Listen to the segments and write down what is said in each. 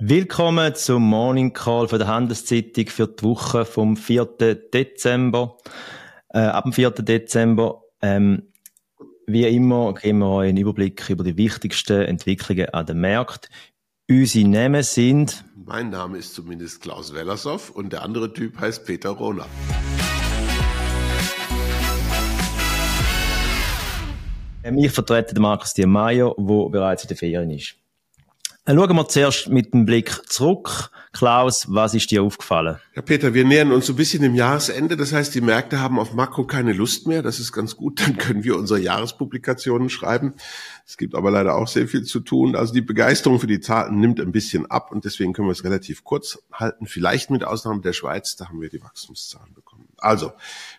Willkommen zum Morning Call von der Handelszeitung für die Woche vom 4. Dezember. Äh, ab dem 4. Dezember. Ähm, wie immer geben wir euch einen Überblick über die wichtigsten Entwicklungen an den Märkten. Unsere Namen sind. Mein Name ist zumindest Klaus Wellershoff und der andere Typ heißt Peter Rohner. Ähm, ich vertrete den Markus Diemeyer, der bereits in der Ferien ist. Dann schauen wir zuerst mit dem Blick zurück. Klaus, was ist dir aufgefallen? Ja, Peter, wir nähern uns so ein bisschen dem Jahresende. Das heißt, die Märkte haben auf Makro keine Lust mehr. Das ist ganz gut. Dann können wir unsere Jahrespublikationen schreiben. Es gibt aber leider auch sehr viel zu tun. Also die Begeisterung für die Zahlen nimmt ein bisschen ab und deswegen können wir es relativ kurz halten. Vielleicht mit Ausnahme der Schweiz. Da haben wir die Wachstumszahlen bekommen. Also,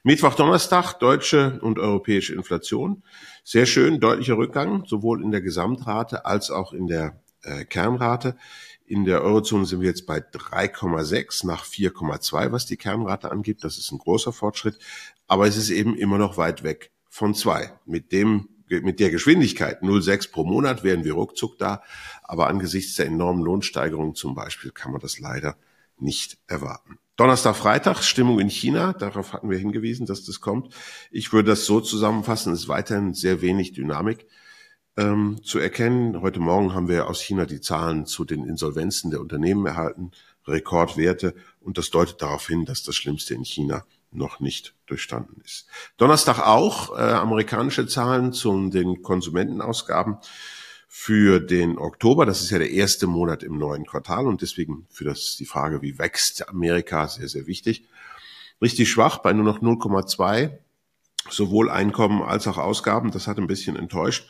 Mittwoch, Donnerstag, deutsche und europäische Inflation. Sehr schön, deutlicher Rückgang, sowohl in der Gesamtrate als auch in der äh, Kernrate. In der Eurozone sind wir jetzt bei 3,6 nach 4,2, was die Kernrate angibt. Das ist ein großer Fortschritt, aber es ist eben immer noch weit weg von zwei. Mit dem mit der Geschwindigkeit 0,6 pro Monat wären wir ruckzuck da, aber angesichts der enormen Lohnsteigerungen zum Beispiel kann man das leider nicht erwarten. Donnerstag, Freitag, Stimmung in China, darauf hatten wir hingewiesen, dass das kommt. Ich würde das so zusammenfassen, es ist weiterhin sehr wenig Dynamik ähm, zu erkennen. Heute Morgen haben wir aus China die Zahlen zu den Insolvenzen der Unternehmen erhalten, Rekordwerte, und das deutet darauf hin, dass das Schlimmste in China noch nicht durchstanden ist. Donnerstag auch äh, amerikanische Zahlen zu den Konsumentenausgaben für den Oktober. Das ist ja der erste Monat im neuen Quartal und deswegen für das die Frage, wie wächst Amerika, sehr, sehr wichtig. Richtig schwach bei nur noch 0,2, sowohl Einkommen als auch Ausgaben. Das hat ein bisschen enttäuscht.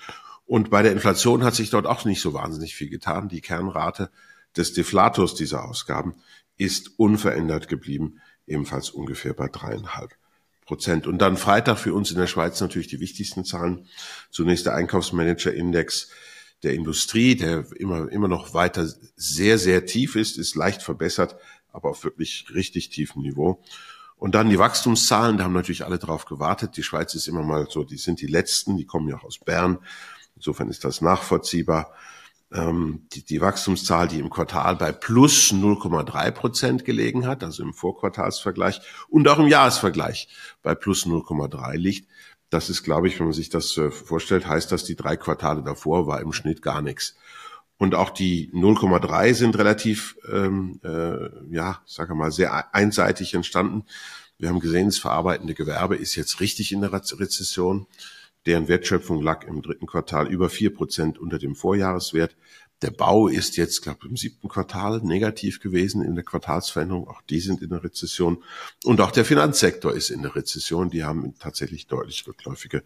Und bei der Inflation hat sich dort auch nicht so wahnsinnig viel getan. Die Kernrate des Deflators dieser Ausgaben ist unverändert geblieben, ebenfalls ungefähr bei dreieinhalb Prozent. Und dann Freitag für uns in der Schweiz natürlich die wichtigsten Zahlen. Zunächst der Einkaufsmanager-Index der Industrie, der immer, immer noch weiter sehr, sehr tief ist, ist leicht verbessert, aber auf wirklich richtig tiefem Niveau. Und dann die Wachstumszahlen, da haben natürlich alle drauf gewartet. Die Schweiz ist immer mal so, die sind die letzten, die kommen ja auch aus Bern. Insofern ist das nachvollziehbar. Ähm, die, die Wachstumszahl, die im Quartal bei plus 0,3 Prozent gelegen hat, also im Vorquartalsvergleich und auch im Jahresvergleich bei plus 0,3 liegt. Das ist, glaube ich, wenn man sich das äh, vorstellt, heißt das, die drei Quartale davor war im Schnitt gar nichts. Und auch die 0,3 sind relativ, ähm, äh, ja, sage mal, sehr einseitig entstanden. Wir haben gesehen, das verarbeitende Gewerbe ist jetzt richtig in der Rezession. Deren Wertschöpfung lag im dritten Quartal über vier Prozent unter dem Vorjahreswert. Der Bau ist jetzt, glaube ich, im siebten Quartal negativ gewesen in der Quartalsveränderung. Auch die sind in der Rezession. Und auch der Finanzsektor ist in der Rezession. Die haben tatsächlich deutlich rückläufige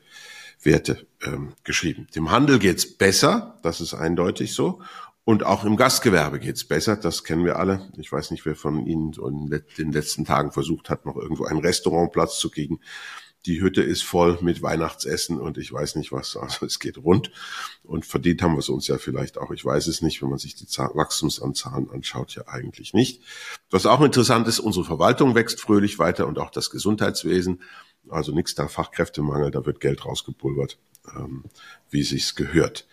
Werte ähm, geschrieben. Dem Handel geht's besser, das ist eindeutig so. Und auch im Gastgewerbe geht's besser, das kennen wir alle. Ich weiß nicht, wer von Ihnen in den letzten Tagen versucht hat, noch irgendwo einen Restaurantplatz zu kriegen die Hütte ist voll mit Weihnachtsessen und ich weiß nicht was. Also es geht rund und verdient haben wir es uns ja vielleicht auch. Ich weiß es nicht, wenn man sich die Wachstumsanzahlen anschaut, ja eigentlich nicht. Was auch interessant ist, unsere Verwaltung wächst fröhlich weiter und auch das Gesundheitswesen. Also nichts da Fachkräftemangel, da wird Geld rausgepulvert, ähm, wie sich's gehört.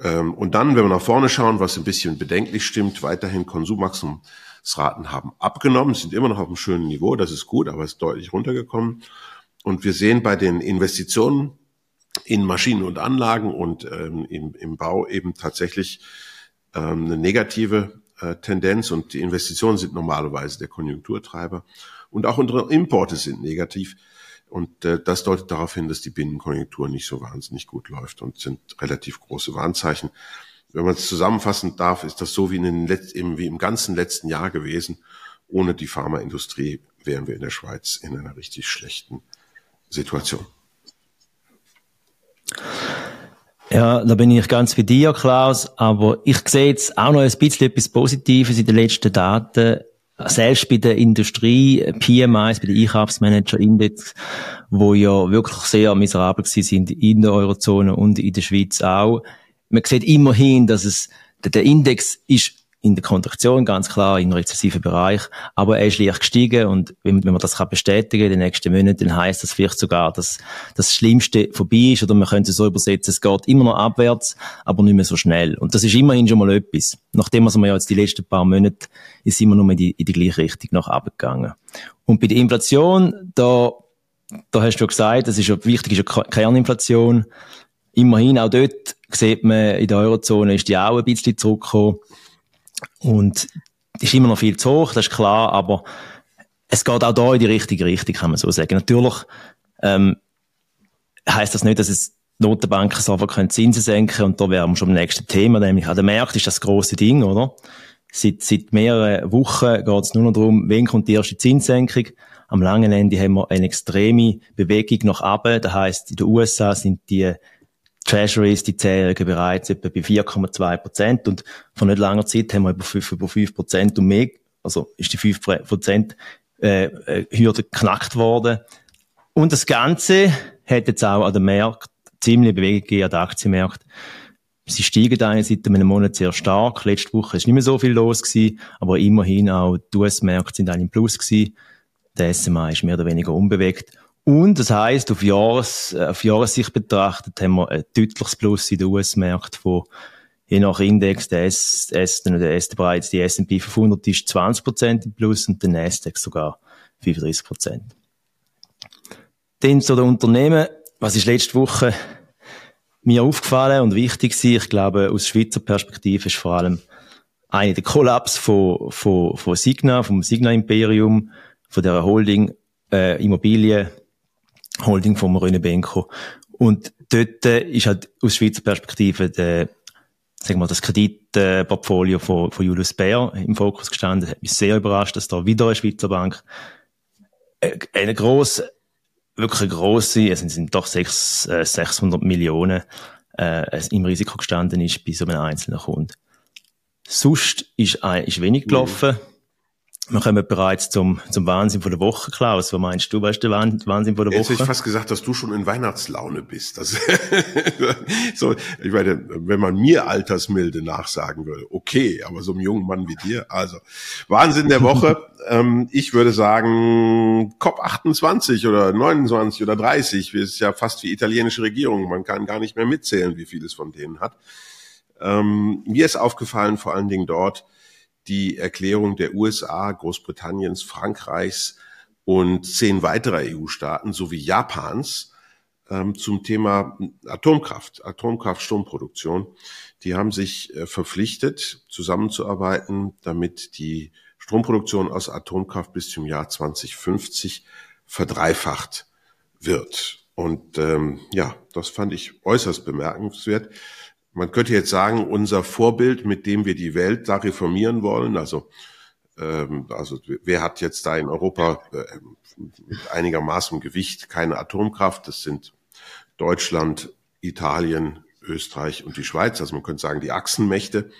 Ähm, und dann, wenn wir nach vorne schauen, was ein bisschen bedenklich stimmt, weiterhin Konsumwachstumsraten haben abgenommen, sind immer noch auf einem schönen Niveau, das ist gut, aber es ist deutlich runtergekommen. Und wir sehen bei den Investitionen in Maschinen und Anlagen und ähm, im, im Bau eben tatsächlich ähm, eine negative äh, Tendenz und die Investitionen sind normalerweise der Konjunkturtreiber und auch unsere Importe sind negativ und äh, das deutet darauf hin, dass die Binnenkonjunktur nicht so wahnsinnig gut läuft und sind relativ große Warnzeichen. Wenn man es zusammenfassen darf, ist das so wie, in den im, wie im ganzen letzten Jahr gewesen. Ohne die Pharmaindustrie wären wir in der Schweiz in einer richtig schlechten Situation. Ja, da bin ich ganz für dir, Klaus. Aber ich sehe jetzt auch noch ein bisschen etwas Positives in den letzten Daten. Selbst bei der Industrie, PMIs, bei den Einkaufsmanager-Index, wo ja wirklich sehr miserabel sind in der Eurozone und in der Schweiz auch. Man sieht immerhin, dass es, der Index ist in der Kontraktion, ganz klar, im rezessiven Bereich. Aber er ist leicht gestiegen und wenn, wenn man das kann bestätigen in den nächsten Monaten, dann heisst das vielleicht sogar, dass das Schlimmste vorbei ist oder man könnte es so übersetzen, es geht immer noch abwärts, aber nicht mehr so schnell. Und das ist immerhin schon mal etwas. Nachdem wir ja jetzt die letzten paar Monate ist immer nur in die, in die gleiche Richtung nach abgegangen. Und bei der Inflation, da, da hast du ja gesagt, das ist ja wichtig, ist ja Kerninflation. Immerhin auch dort sieht man, in der Eurozone ist die auch ein bisschen zurückgekommen. Und ist immer noch viel zu hoch, das ist klar, aber es geht auch da in die richtige Richtung, kann man so sagen. Natürlich ähm, heißt das nicht, dass es Notenbanken so einfach Zinsen senken und da wären wir schon beim nächsten Thema, nämlich an der Markt ist das große Ding, oder? Seit, seit mehreren Wochen geht es nur noch darum, wann kommt die erste Zinssenkung. Am langen Ende haben wir eine extreme Bewegung nach oben. Das heißt, in den USA sind die Treasuries, die Zehnjährigen bereits etwa bei 4,2 Prozent und vor nicht langer Zeit haben wir über 5, über 5 Prozent und mehr, also ist die 5 Prozent äh, äh, Hürde geknackt worden. Und das Ganze hat jetzt auch an den Märkten ziemlich Bewegung gegeben, an den Aktienmärkten. Sie steigen eine seit einem Monat sehr stark. Letzte Woche ist nicht mehr so viel los gewesen, aber immerhin auch die US-Märkte sind dann im Plus gewesen. Der SMA ist mehr oder weniger unbewegt. Und das heißt, auf, Jahres, äh, auf Jahressicht betrachtet haben wir ein deutliches Plus in den US-Märkten von je nach Index, der S, S, der S bereits, die S&P 500 ist 20% im Plus und der Nasdaq sogar 35%. Dann zu den Unternehmen, was ist letzte Woche mir aufgefallen und wichtig war, ich glaube, aus Schweizer Perspektive ist vor allem eine der Kollaps von, von, von Signa, vom Signa Imperium, von der Holding, äh, Immobilien, Holding vom René Benko. Und dort äh, ist halt aus Schweizer Perspektive der, sagen wir, das Kreditportfolio von, von Julius Baer im Fokus gestanden. Hat mich sehr überrascht, dass da wieder eine Schweizer Bank äh, eine grosse, wirklich eine grosse, es sind doch sechs, äh, 600 Millionen äh, im Risiko gestanden ist bei so einem einzelnen Kunden. Sonst ist, äh, ist wenig gelaufen. Mhm. Wir kommen bereits zum, zum Wahnsinn von der Woche, Klaus. Was meinst du, weißt du, Wahnsinn von der Woche? Jetzt hätte ich fast gesagt, dass du schon in Weihnachtslaune bist. Das, so, ich meine, wenn man mir Altersmilde nachsagen würde, okay, aber so einem jungen Mann wie dir, also Wahnsinn der Woche. ähm, ich würde sagen, COP 28 oder 29 oder 30, das ist ja fast wie italienische Regierung. Man kann gar nicht mehr mitzählen, wie viel es von denen hat. Ähm, mir ist aufgefallen, vor allen Dingen dort, die Erklärung der USA, Großbritanniens, Frankreichs und zehn weiterer EU-Staaten sowie Japans ähm, zum Thema Atomkraft, Atomkraft-Stromproduktion. Die haben sich äh, verpflichtet, zusammenzuarbeiten, damit die Stromproduktion aus Atomkraft bis zum Jahr 2050 verdreifacht wird. Und ähm, ja, das fand ich äußerst bemerkenswert. Man könnte jetzt sagen, unser Vorbild, mit dem wir die Welt da reformieren wollen, also ähm, also wer hat jetzt da in Europa äh, mit einigermaßen Gewicht keine Atomkraft? Das sind Deutschland, Italien, Österreich und die Schweiz. Also man könnte sagen, die Achsenmächte.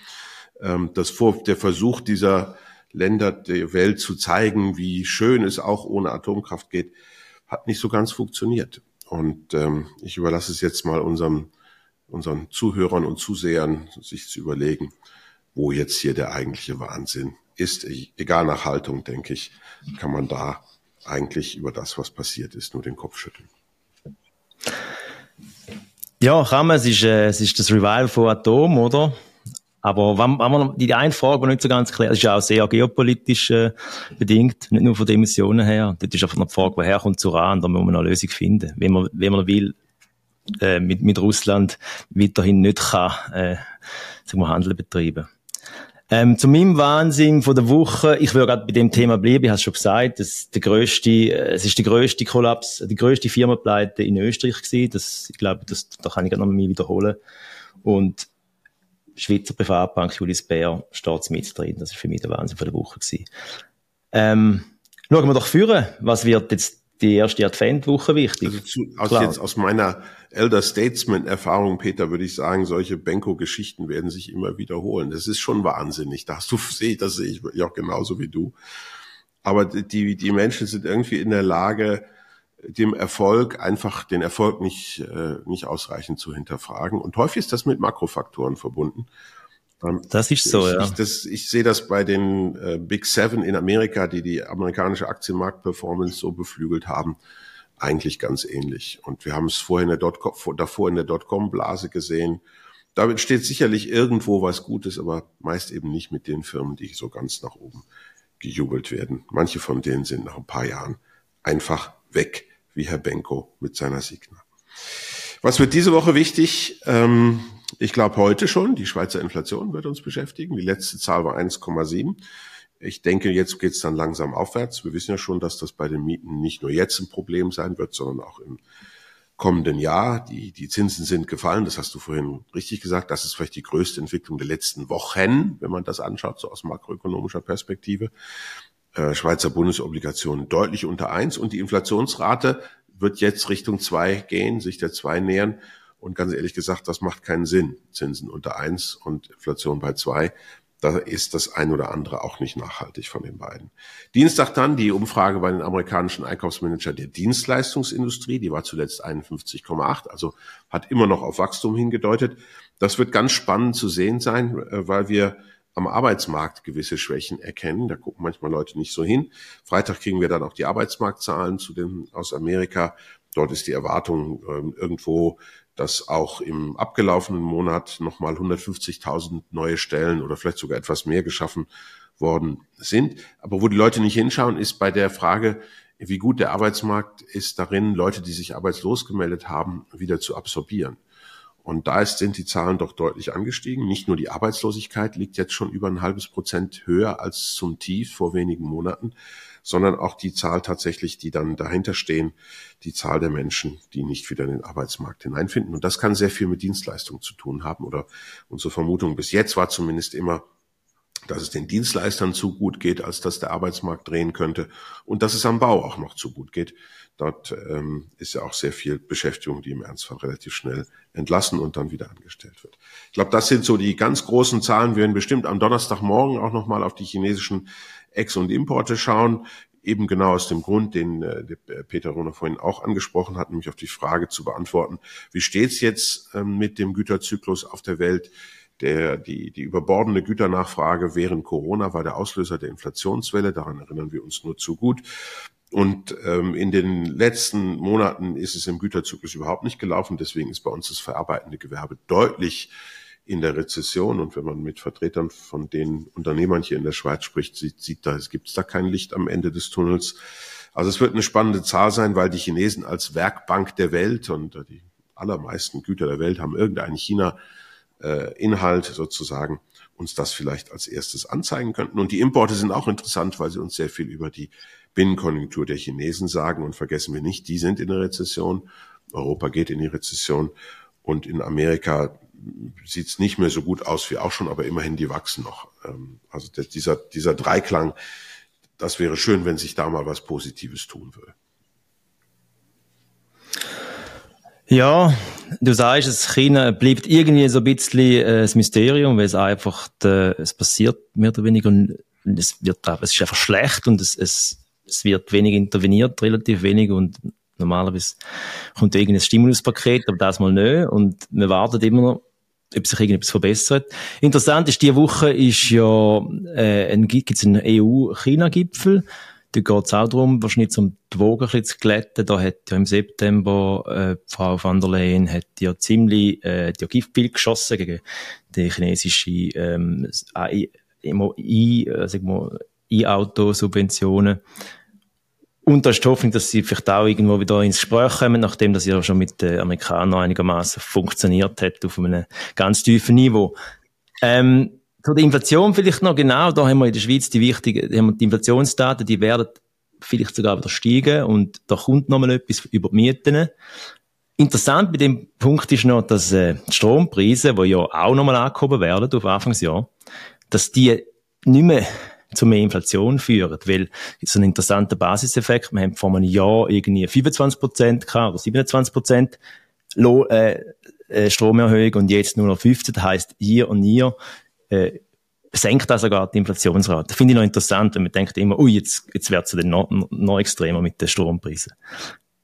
Ähm, das Vor der Versuch dieser Länder der Welt zu zeigen, wie schön es auch ohne Atomkraft geht, hat nicht so ganz funktioniert. Und ähm, ich überlasse es jetzt mal unserem unseren Zuhörern und Zusehern sich zu überlegen, wo jetzt hier der eigentliche Wahnsinn ist. Egal nach Haltung, denke ich, kann man da eigentlich über das, was passiert ist, nur den Kopf schütteln. Ja, kann es ist, äh, es ist das Revival von Atom, oder? Aber wenn, wenn man die eine Frage, die nicht so ganz klar ist, ist auch sehr geopolitisch äh, bedingt, nicht nur von den Emissionen her. Dort ist einfach noch die Frage, woher kommt Uran, da muss man eine Lösung finden. Wenn man, wenn man will, äh, mit, mit Russland weiterhin nicht kann, äh, Handel betreiben. Ähm, zu meinem Wahnsinn von der Woche, ich würde gerade bei dem Thema bleiben, ich habe schon gesagt, das, der grösste, äh, es ist der grösste Kollaps, die grösste Firmenpleite in Österreich gewesen, das, ich glaube, das, da kann ich gerade noch mal wiederholen. Und Schweizer Privatbank Julius Bär steht mit drin, das ist für mich der Wahnsinn von der Woche gewesen. Ähm, schauen wir doch führen, was wird jetzt die erste Adventwoche wichtig. Also zu, aus, jetzt aus meiner Elder Statesman-Erfahrung, Peter, würde ich sagen, solche Benko-Geschichten werden sich immer wiederholen. Das ist schon wahnsinnig. Da hast du, das sehe ich ja auch genauso wie du. Aber die, die Menschen sind irgendwie in der Lage, dem Erfolg einfach den Erfolg nicht, äh, nicht ausreichend zu hinterfragen. Und häufig ist das mit Makrofaktoren verbunden. Ähm, das ist so, ich, ja. Ich, das, ich sehe das bei den äh, Big Seven in Amerika, die die amerikanische Aktienmarktperformance so beflügelt haben, eigentlich ganz ähnlich. Und wir haben es vorher in der Dotcom, davor in der Dotcom-Blase gesehen. Da entsteht sicherlich irgendwo was Gutes, aber meist eben nicht mit den Firmen, die so ganz nach oben gejubelt werden. Manche von denen sind nach ein paar Jahren einfach weg, wie Herr Benko mit seiner Signa. Was wird diese Woche wichtig? Ähm, ich glaube heute schon, die Schweizer Inflation wird uns beschäftigen. Die letzte Zahl war 1,7. Ich denke, jetzt geht es dann langsam aufwärts. Wir wissen ja schon, dass das bei den Mieten nicht nur jetzt ein Problem sein wird, sondern auch im kommenden Jahr. Die, die Zinsen sind gefallen, das hast du vorhin richtig gesagt. Das ist vielleicht die größte Entwicklung der letzten Wochen, wenn man das anschaut, so aus makroökonomischer Perspektive. Äh, Schweizer Bundesobligationen deutlich unter eins und die Inflationsrate wird jetzt Richtung zwei gehen, sich der zwei nähern. Und ganz ehrlich gesagt, das macht keinen Sinn. Zinsen unter eins und Inflation bei zwei. Da ist das ein oder andere auch nicht nachhaltig von den beiden. Dienstag dann die Umfrage bei den amerikanischen Einkaufsmanager der Dienstleistungsindustrie. Die war zuletzt 51,8, also hat immer noch auf Wachstum hingedeutet. Das wird ganz spannend zu sehen sein, äh, weil wir am Arbeitsmarkt gewisse Schwächen erkennen. Da gucken manchmal Leute nicht so hin. Freitag kriegen wir dann auch die Arbeitsmarktzahlen zu den aus Amerika. Dort ist die Erwartung äh, irgendwo dass auch im abgelaufenen Monat nochmal 150.000 neue Stellen oder vielleicht sogar etwas mehr geschaffen worden sind. Aber wo die Leute nicht hinschauen, ist bei der Frage, wie gut der Arbeitsmarkt ist darin, Leute, die sich arbeitslos gemeldet haben, wieder zu absorbieren. Und da sind die Zahlen doch deutlich angestiegen. Nicht nur die Arbeitslosigkeit liegt jetzt schon über ein halbes Prozent höher als zum Tief vor wenigen Monaten, sondern auch die Zahl tatsächlich, die dann dahinter stehen, die Zahl der Menschen, die nicht wieder in den Arbeitsmarkt hineinfinden. Und das kann sehr viel mit Dienstleistungen zu tun haben. Oder unsere Vermutung bis jetzt war zumindest immer, dass es den Dienstleistern zu gut geht, als dass der Arbeitsmarkt drehen könnte und dass es am Bau auch noch zu gut geht. Dort ähm, ist ja auch sehr viel Beschäftigung, die im Ernstfall relativ schnell entlassen und dann wieder angestellt wird. Ich glaube, das sind so die ganz großen Zahlen. Wir werden bestimmt am Donnerstagmorgen auch nochmal auf die chinesischen Ex- und Importe schauen. Eben genau aus dem Grund, den äh, Peter Rohner vorhin auch angesprochen hat, nämlich auf die Frage zu beantworten, wie steht's jetzt ähm, mit dem Güterzyklus auf der Welt? Der, die, die überbordende Güternachfrage während Corona war der Auslöser der Inflationswelle. Daran erinnern wir uns nur zu gut. Und ähm, in den letzten Monaten ist es im Güterzyklus überhaupt nicht gelaufen. Deswegen ist bei uns das verarbeitende Gewerbe deutlich in der Rezession. Und wenn man mit Vertretern von den Unternehmern hier in der Schweiz spricht, sieht, sieht da, es gibt da kein Licht am Ende des Tunnels. Also es wird eine spannende Zahl sein, weil die Chinesen als Werkbank der Welt und die allermeisten Güter der Welt haben irgendeinen China-Inhalt äh, sozusagen uns das vielleicht als erstes anzeigen könnten. Und die Importe sind auch interessant, weil sie uns sehr viel über die Binnenkonjunktur der Chinesen sagen. Und vergessen wir nicht, die sind in der Rezession. Europa geht in die Rezession. Und in Amerika sieht es nicht mehr so gut aus wie auch schon, aber immerhin die wachsen noch. Ähm, also dieser, dieser Dreiklang, das wäre schön, wenn sich da mal was Positives tun würde. Ja, du sagst, es China bleibt irgendwie so ein bisschen äh, das Mysterium, weil es einfach, de, es passiert mehr oder weniger es wird, es ist einfach schlecht und es, es, es wird wenig interveniert, relativ wenig und normalerweise kommt irgendein Stimuluspaket, aber das mal nicht und wir warten immer noch, ob sich irgendetwas verbessert. Interessant ist, diese Woche ist ja, äh, ein, gibt's einen EU-China-Gipfel, da geht es auch darum, wahrscheinlich um die Wogen ein bisschen zu glätten. Da hat ja im September äh, Frau van der Leyen hat ja ziemlich äh, die Giftpil geschossen gegen die chinesische ähm, E-Auto-Subventionen. Und da ist die Hoffnung, dass sie vielleicht auch irgendwo wieder ins Gespräch kommen, nachdem das ja schon mit den Amerikanern einigermaßen funktioniert hat auf einem ganz tiefen Niveau. Ähm, zu der Inflation vielleicht noch genau, da haben wir in der Schweiz die wichtigen, haben wir die Inflationsdaten, die werden vielleicht sogar wieder steigen und da kommt noch mal etwas über die Mieten. Interessant bei dem Punkt ist noch, dass äh, die Strompreise, die ja auch noch mal angehoben werden auf Anfangsjahr, dass die nicht mehr zu mehr Inflation führen, weil so ein interessanter Basiseffekt, wir haben vor einem Jahr irgendwie 25 Prozent oder 27 Prozent äh, äh, Stromerhöhung und jetzt nur noch 15, das heisst, hier und hier äh, senkt das sogar die Inflationsrate. Finde ich noch interessant, wenn man denkt immer, ui, jetzt, jetzt wird es dann noch, noch extremer mit den Strompreisen.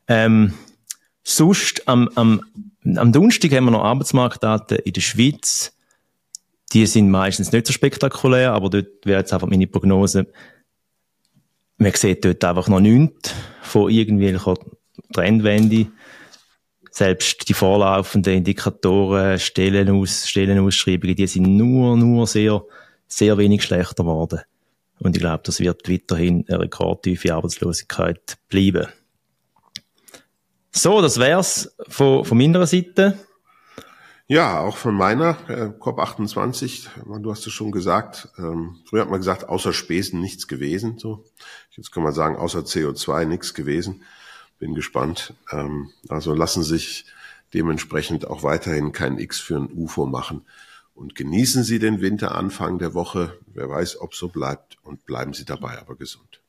Ähm, sonst, am, am, am Donnerstag haben wir noch Arbeitsmarktdaten in der Schweiz. Die sind meistens nicht so spektakulär, aber dort wäre jetzt einfach meine Prognose, man sieht dort einfach noch nichts von irgendwelcher Trendwende. Selbst die vorlaufenden Indikatoren, Stellenaus, Stellenausschreibungen, die sind nur, nur sehr, sehr wenig schlechter geworden. Und ich glaube, das wird weiterhin eine rekordtiefe Arbeitslosigkeit bleiben. So, das wär's von, von meiner Seite. Ja, auch von meiner äh, COP28. Du hast es schon gesagt. Ähm, früher hat man gesagt, außer Spesen nichts gewesen. So, jetzt kann man sagen, außer CO2 nichts gewesen. Bin gespannt. Ähm, also lassen sich dementsprechend auch weiterhin kein X für ein UFO machen. Und genießen Sie den Winter Anfang der Woche. Wer weiß, ob so bleibt. Und bleiben Sie dabei aber gesund.